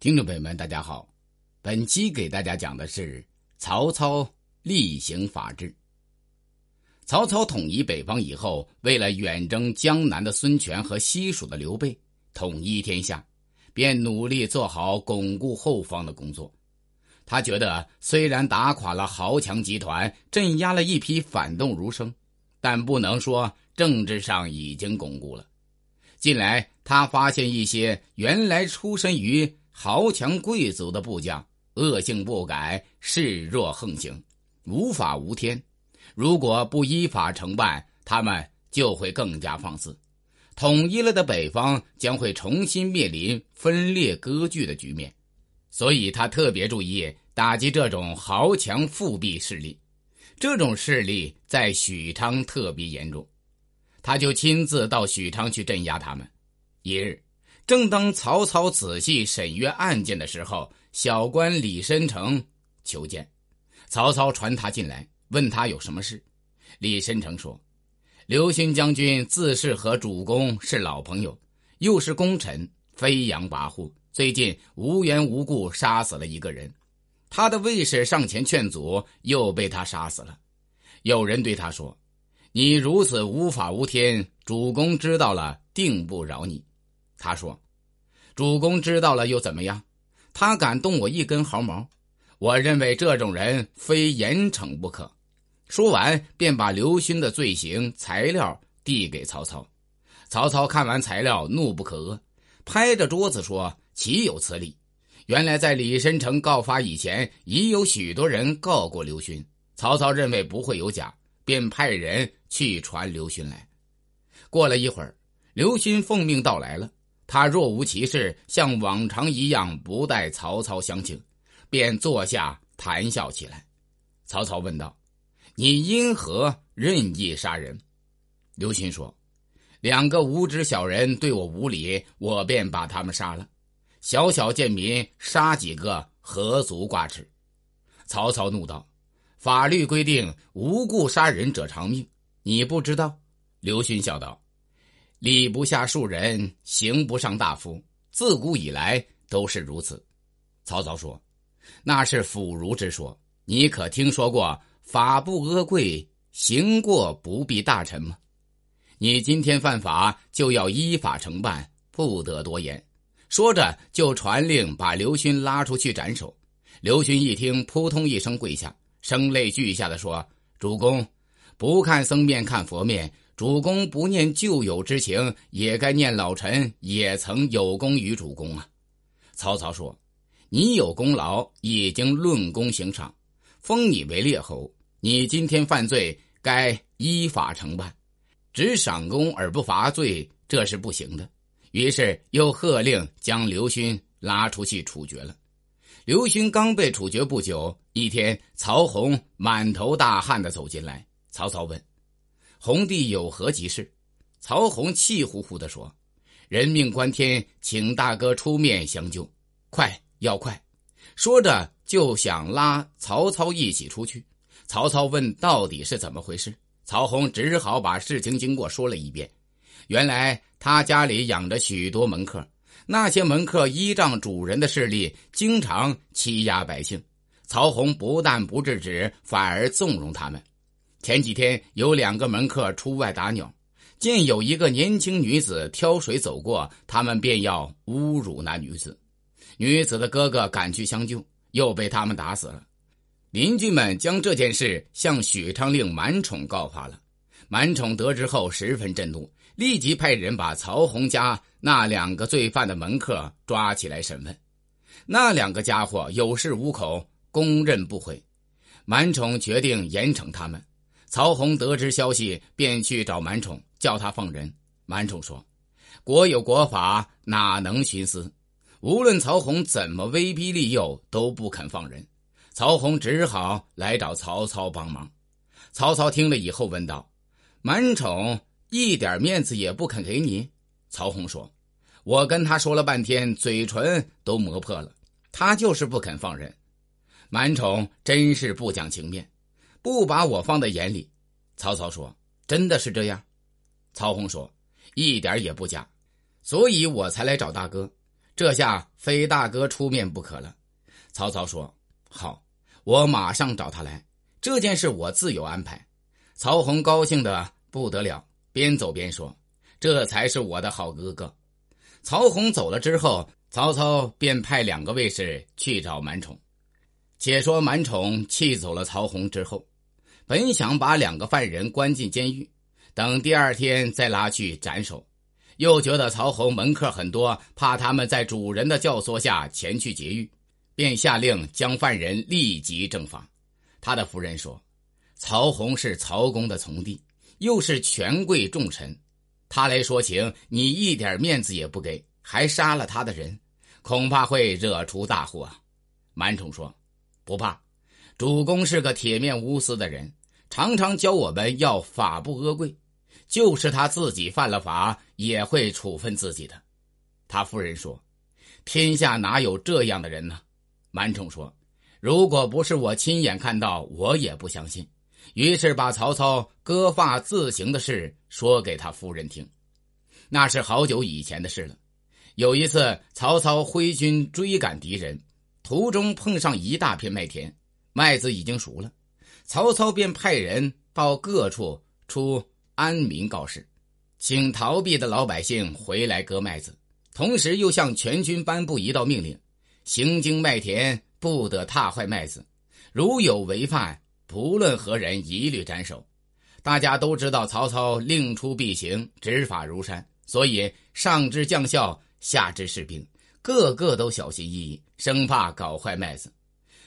听众朋友们，大家好，本期给大家讲的是曹操厉行法治。曹操统一北方以后，为了远征江南的孙权和西蜀的刘备，统一天下，便努力做好巩固后方的工作。他觉得，虽然打垮了豪强集团，镇压了一批反动儒生，但不能说政治上已经巩固了。近来，他发现一些原来出身于豪强贵族的部将恶性不改，恃弱横行，无法无天。如果不依法惩办，他们就会更加放肆。统一了的北方将会重新面临分裂割据的局面。所以他特别注意打击这种豪强复辟势力。这种势力在许昌特别严重，他就亲自到许昌去镇压他们。一日。正当曹操仔细审阅案件的时候，小官李申成求见。曹操传他进来，问他有什么事。李申成说：“刘勋将军自是和主公是老朋友，又是功臣，飞扬跋扈。最近无缘无故杀死了一个人，他的卫士上前劝阻，又被他杀死了。有人对他说：‘你如此无法无天，主公知道了，定不饶你。’”他说：“主公知道了又怎么样？他敢动我一根毫毛？我认为这种人非严惩不可。”说完，便把刘勋的罪行材料递给曹操。曹操看完材料，怒不可遏，拍着桌子说：“岂有此理！原来在李申成告发以前，已有许多人告过刘勋。曹操认为不会有假，便派人去传刘勋来。过了一会儿，刘勋奉命到来了。他若无其事，像往常一样不待曹操相请，便坐下谈笑起来。曹操问道：“你因何任意杀人？”刘勋说：“两个无知小人对我无礼，我便把他们杀了。小小贱民杀几个，何足挂齿？”曹操怒道：“法律规定，无故杀人者偿命，你不知道？”刘勋笑道。礼不下庶人，刑不上大夫，自古以来都是如此。曹操说：“那是腐儒之说。你可听说过‘法不阿贵，行过不必大臣’吗？你今天犯法，就要依法承办，不得多言。”说着，就传令把刘勋拉出去斩首。刘勋一听，扑通一声跪下，声泪俱下的说：“主公，不看僧面看佛面。”主公不念旧友之情，也该念老臣也曾有功于主公啊！曹操说：“你有功劳，已经论功行赏，封你为列侯。你今天犯罪，该依法惩办，只赏功而不罚罪，这是不行的。”于是又喝令将刘勋拉出去处决了。刘勋刚被处决不久，一天，曹洪满头大汗的走进来。曹操问。红帝有何急事？曹洪气呼呼地说：“人命关天，请大哥出面相救，快要快！”说着就想拉曹操一起出去。曹操问：“到底是怎么回事？”曹洪只好把事情经过说了一遍。原来他家里养着许多门客，那些门客依仗主人的势力，经常欺压百姓。曹洪不但不制止，反而纵容他们。前几天有两个门客出外打鸟，见有一个年轻女子挑水走过，他们便要侮辱那女子。女子的哥哥赶去相救，又被他们打死了。邻居们将这件事向许昌令满宠告发了。满宠得知后十分震怒，立即派人把曹洪家那两个罪犯的门客抓起来审问。那两个家伙有恃无恐，供认不讳。满宠决定严惩他们。曹洪得知消息，便去找满宠，叫他放人。满宠说：“国有国法，哪能徇私？无论曹洪怎么威逼利诱，都不肯放人。”曹洪只好来找曹操帮忙。曹操听了以后问道：“满宠一点面子也不肯给你？”曹洪说：“我跟他说了半天，嘴唇都磨破了，他就是不肯放人。满宠真是不讲情面。”不把我放在眼里，曹操说：“真的是这样。”曹洪说：“一点也不假，所以我才来找大哥。这下非大哥出面不可了。曹操说：“好，我马上找他来。这件事我自有安排。”曹洪高兴的不得了，边走边说：“这才是我的好哥哥。”曹洪走了之后，曹操便派两个卫士去找满宠。且说满宠气走了曹洪之后，本想把两个犯人关进监狱，等第二天再拉去斩首，又觉得曹洪门客很多，怕他们在主人的教唆下前去劫狱，便下令将犯人立即正法。他的夫人说：“曹洪是曹公的从弟，又是权贵重臣，他来说情，你一点面子也不给，还杀了他的人，恐怕会惹出大祸。”满宠说。不怕，主公是个铁面无私的人，常常教我们要法不阿贵。就是他自己犯了法，也会处分自己的。他夫人说：“天下哪有这样的人呢？”满宠说：“如果不是我亲眼看到，我也不相信。”于是把曹操割发自刑的事说给他夫人听。那是好久以前的事了。有一次，曹操挥军追赶敌人。途中碰上一大片麦田，麦子已经熟了，曹操便派人到各处出安民告示，请逃避的老百姓回来割麦子，同时又向全军颁布一道命令：行经麦田不得踏坏麦子，如有违犯，不论何人一律斩首。大家都知道曹操令出必行，执法如山，所以上至将校，下至士兵。个个都小心翼翼，生怕搞坏麦子。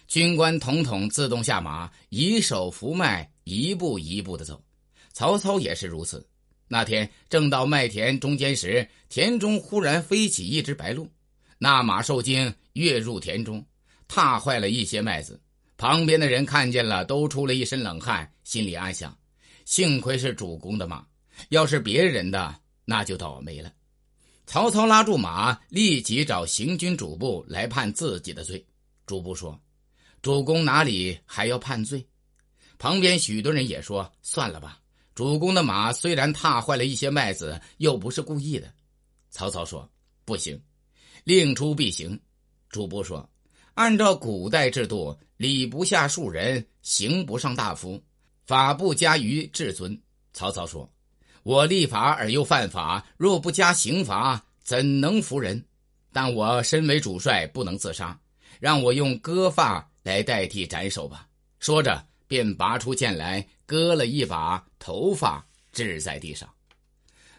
军官统统自动下马，以手扶麦，一步一步的走。曹操也是如此。那天正到麦田中间时，田中忽然飞起一只白鹭，那马受惊，跃入田中，踏坏了一些麦子。旁边的人看见了，都出了一身冷汗，心里暗想：幸亏是主公的马，要是别人的，那就倒霉了。曹操拉住马，立即找行军主簿来判自己的罪。主簿说：“主公哪里还要判罪？”旁边许多人也说：“算了吧，主公的马虽然踏坏了一些麦子，又不是故意的。”曹操说：“不行，令出必行。”主簿说：“按照古代制度，礼不下庶人，刑不上大夫，法不加于至尊。”曹操说。我立法而又犯法，若不加刑罚，怎能服人？但我身为主帅，不能自杀，让我用割发来代替斩首吧。说着，便拔出剑来，割了一把头发，掷在地上。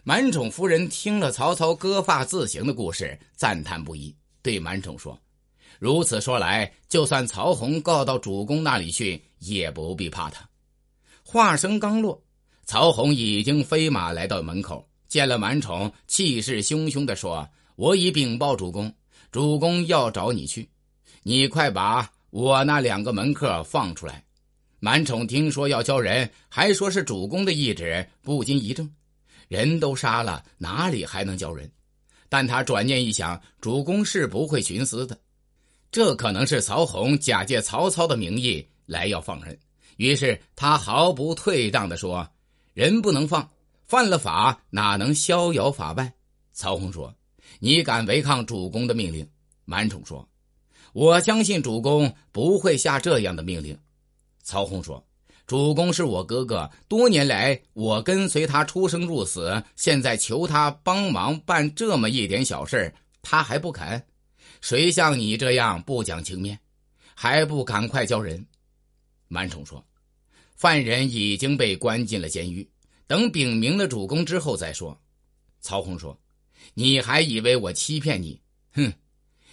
满宠夫人听了曹操割发自刑的故事，赞叹不已，对满宠说：“如此说来，就算曹洪告到主公那里去，也不必怕他。”话声刚落。曹洪已经飞马来到门口，见了满宠，气势汹汹地说：“我已禀报主公，主公要找你去，你快把我那两个门客放出来。”满宠听说要交人，还说是主公的懿旨，不禁一怔：人都杀了，哪里还能交人？但他转念一想，主公是不会徇私的，这可能是曹洪假借曹操的名义来要放人。于是他毫不退让地说。人不能放，犯了法哪能逍遥法外？曹洪说：“你敢违抗主公的命令？”满宠说：“我相信主公不会下这样的命令。”曹洪说：“主公是我哥哥，多年来我跟随他出生入死，现在求他帮忙办这么一点小事，他还不肯。谁像你这样不讲情面，还不赶快交人？”满宠说。犯人已经被关进了监狱，等禀明了主公之后再说。曹洪说：“你还以为我欺骗你？哼，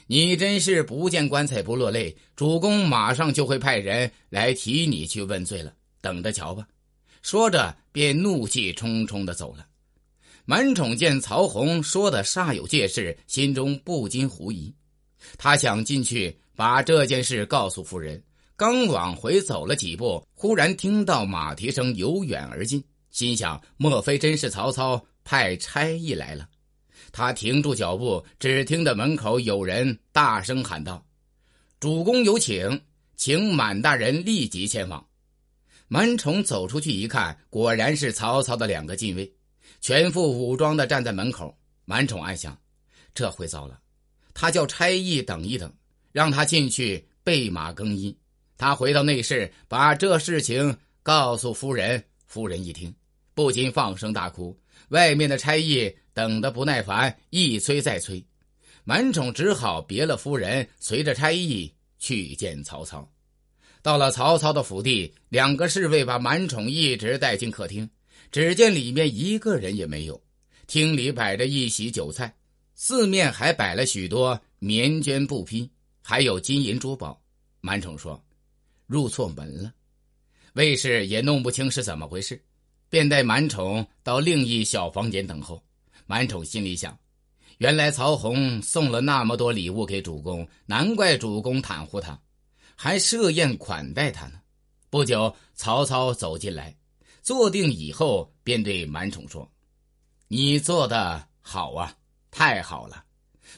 你真是不见棺材不落泪。主公马上就会派人来提你去问罪了，等着瞧吧。”说着，便怒气冲冲的走了。满宠见曹洪说的煞有介事，心中不禁狐疑，他想进去把这件事告诉夫人。刚往回走了几步，忽然听到马蹄声由远而近，心想：莫非真是曹操派差役来了？他停住脚步，只听得门口有人大声喊道：“主公有请，请满大人立即前往。”满宠走出去一看，果然是曹操的两个禁卫，全副武装的站在门口。满宠暗想：这回糟了，他叫差役等一等，让他进去备马更衣。他回到内室，把这事情告诉夫人。夫人一听，不禁放声大哭。外面的差役等得不耐烦，一催再催，满宠只好别了夫人，随着差役去见曹操。到了曹操的府邸，两个侍卫把满宠一直带进客厅，只见里面一个人也没有。厅里摆着一席酒菜，四面还摆了许多棉绢布匹，还有金银珠宝。满宠说。入错门了，卫士也弄不清是怎么回事，便带满宠到另一小房间等候。满宠心里想：原来曹洪送了那么多礼物给主公，难怪主公袒护他，还设宴款待他呢。不久，曹操走进来，坐定以后，便对满宠说：“你做的好啊，太好了。”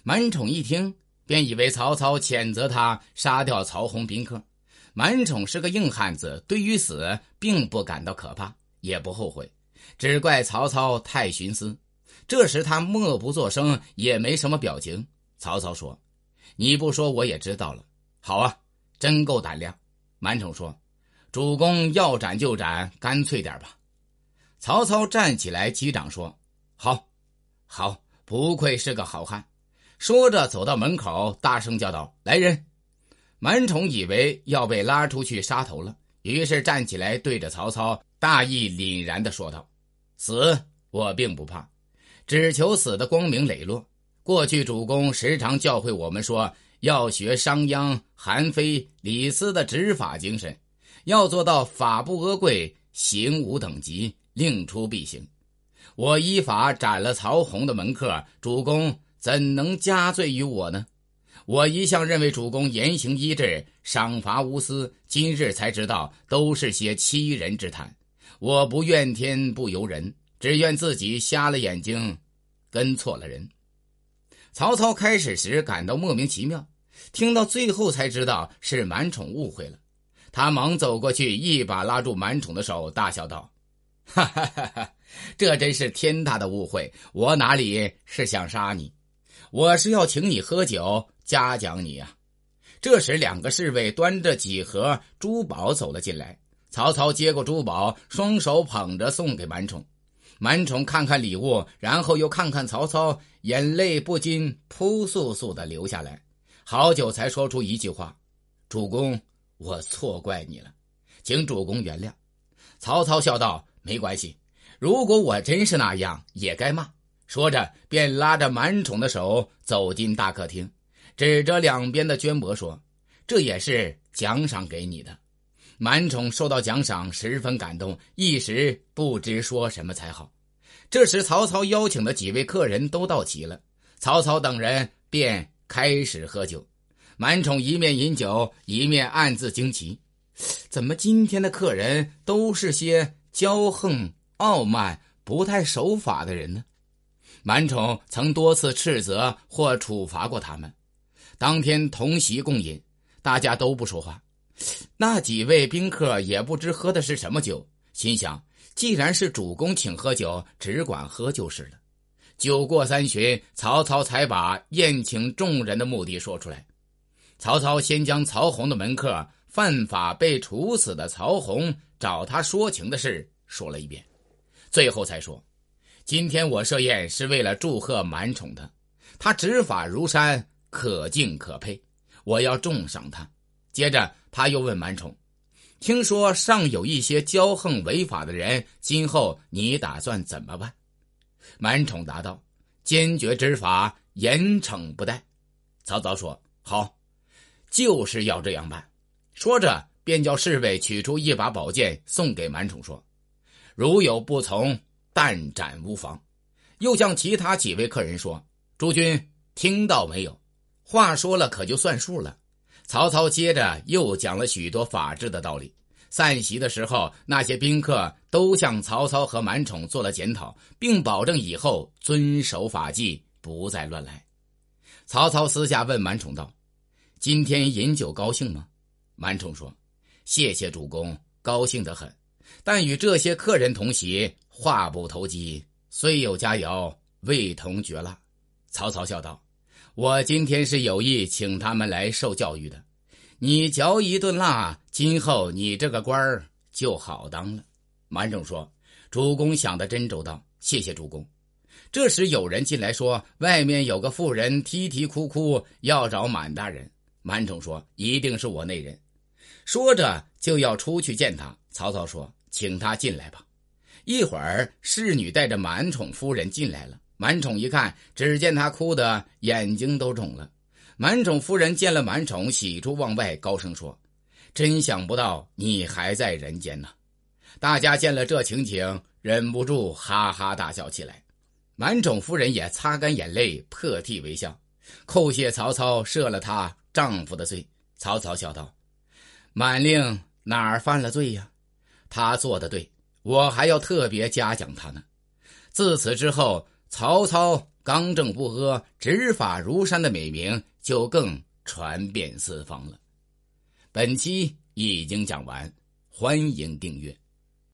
满宠一听，便以为曹操谴责他杀掉曹洪宾客。满宠是个硬汉子，对于死并不感到可怕，也不后悔，只怪曹操太徇私。这时他默不作声，也没什么表情。曹操说：“你不说我也知道了。好啊，真够胆量。”满宠说：“主公要斩就斩，干脆点吧。”曹操站起来击掌说：“好，好，不愧是个好汉。”说着走到门口，大声叫道：“来人！”满宠以为要被拉出去杀头了，于是站起来，对着曹操大义凛然的说道：“死我并不怕，只求死的光明磊落。过去主公时常教诲我们说，要学商鞅、韩非、李斯的执法精神，要做到法不阿贵，刑无等级，令出必行。我依法斩了曹洪的门客，主公怎能加罪于我呢？”我一向认为主公言行一致，赏罚无私。今日才知道，都是些欺人之谈。我不怨天不由人，只怨自己瞎了眼睛，跟错了人。曹操开始时感到莫名其妙，听到最后才知道是满宠误会了。他忙走过去，一把拉住满宠的手，大笑道：“哈哈哈哈！这真是天大的误会！我哪里是想杀你，我是要请你喝酒。”嘉奖你呀！这时，两个侍卫端着几盒珠宝走了进来。曹操接过珠宝，双手捧着送给满宠。满宠看看礼物，然后又看看曹操，眼泪不禁扑簌簌的流下来。好久才说出一句话：“主公，我错怪你了，请主公原谅。”曹操笑道：“没关系，如果我真是那样，也该骂。”说着，便拉着满宠的手走进大客厅。指着两边的绢帛说：“这也是奖赏给你的。”满宠受到奖赏，十分感动，一时不知说什么才好。这时，曹操邀请的几位客人都到齐了，曹操等人便开始喝酒。满宠一面饮酒，一面暗自惊奇：怎么今天的客人都是些骄横、傲慢、不太守法的人呢？满宠曾多次斥责或处罚过他们。当天同席共饮，大家都不说话。那几位宾客也不知喝的是什么酒，心想：既然是主公请喝酒，只管喝就是了。酒过三巡，曹操才把宴请众人的目的说出来。曹操先将曹洪的门客犯法被处死的曹洪找他说情的事说了一遍，最后才说：今天我设宴是为了祝贺满宠的，他执法如山。可敬可佩，我要重赏他。接着他又问满宠：“听说尚有一些骄横违法的人，今后你打算怎么办？”满宠答道：“坚决执法，严惩不贷。”曹操说：“好，就是要这样办。”说着便叫侍卫取出一把宝剑送给满宠，说：“如有不从，但斩无妨。”又向其他几位客人说：“诸君听到没有？”话说了，可就算数了。曹操接着又讲了许多法治的道理。散席的时候，那些宾客都向曹操和满宠做了检讨，并保证以后遵守法纪，不再乱来。曹操私下问满宠道：“今天饮酒高兴吗？”满宠说：“谢谢主公，高兴得很。但与这些客人同席，话不投机，虽有佳肴，味同嚼蜡。”曹操笑道。我今天是有意请他们来受教育的。你嚼一顿辣，今后你这个官儿就好当了。”满宠说：“主公想的真周到，谢谢主公。”这时有人进来说：“外面有个妇人啼啼哭哭，要找满大人。”满宠说：“一定是我那人。”说着就要出去见他。曹操说：“请他进来吧。”一会儿，侍女带着满宠夫人进来了。满宠一看，只见他哭得眼睛都肿了。满宠夫人见了满宠，喜出望外，高声说：“真想不到你还在人间呢！”大家见了这情景，忍不住哈哈大笑起来。满宠夫人也擦干眼泪，破涕为笑，叩谢曹操赦了她丈夫的罪。曹操笑道：“满令哪儿犯了罪呀？他做的对，我还要特别嘉奖他呢。”自此之后，曹操刚正不阿、执法如山的美名就更传遍四方了。本期已经讲完，欢迎订阅。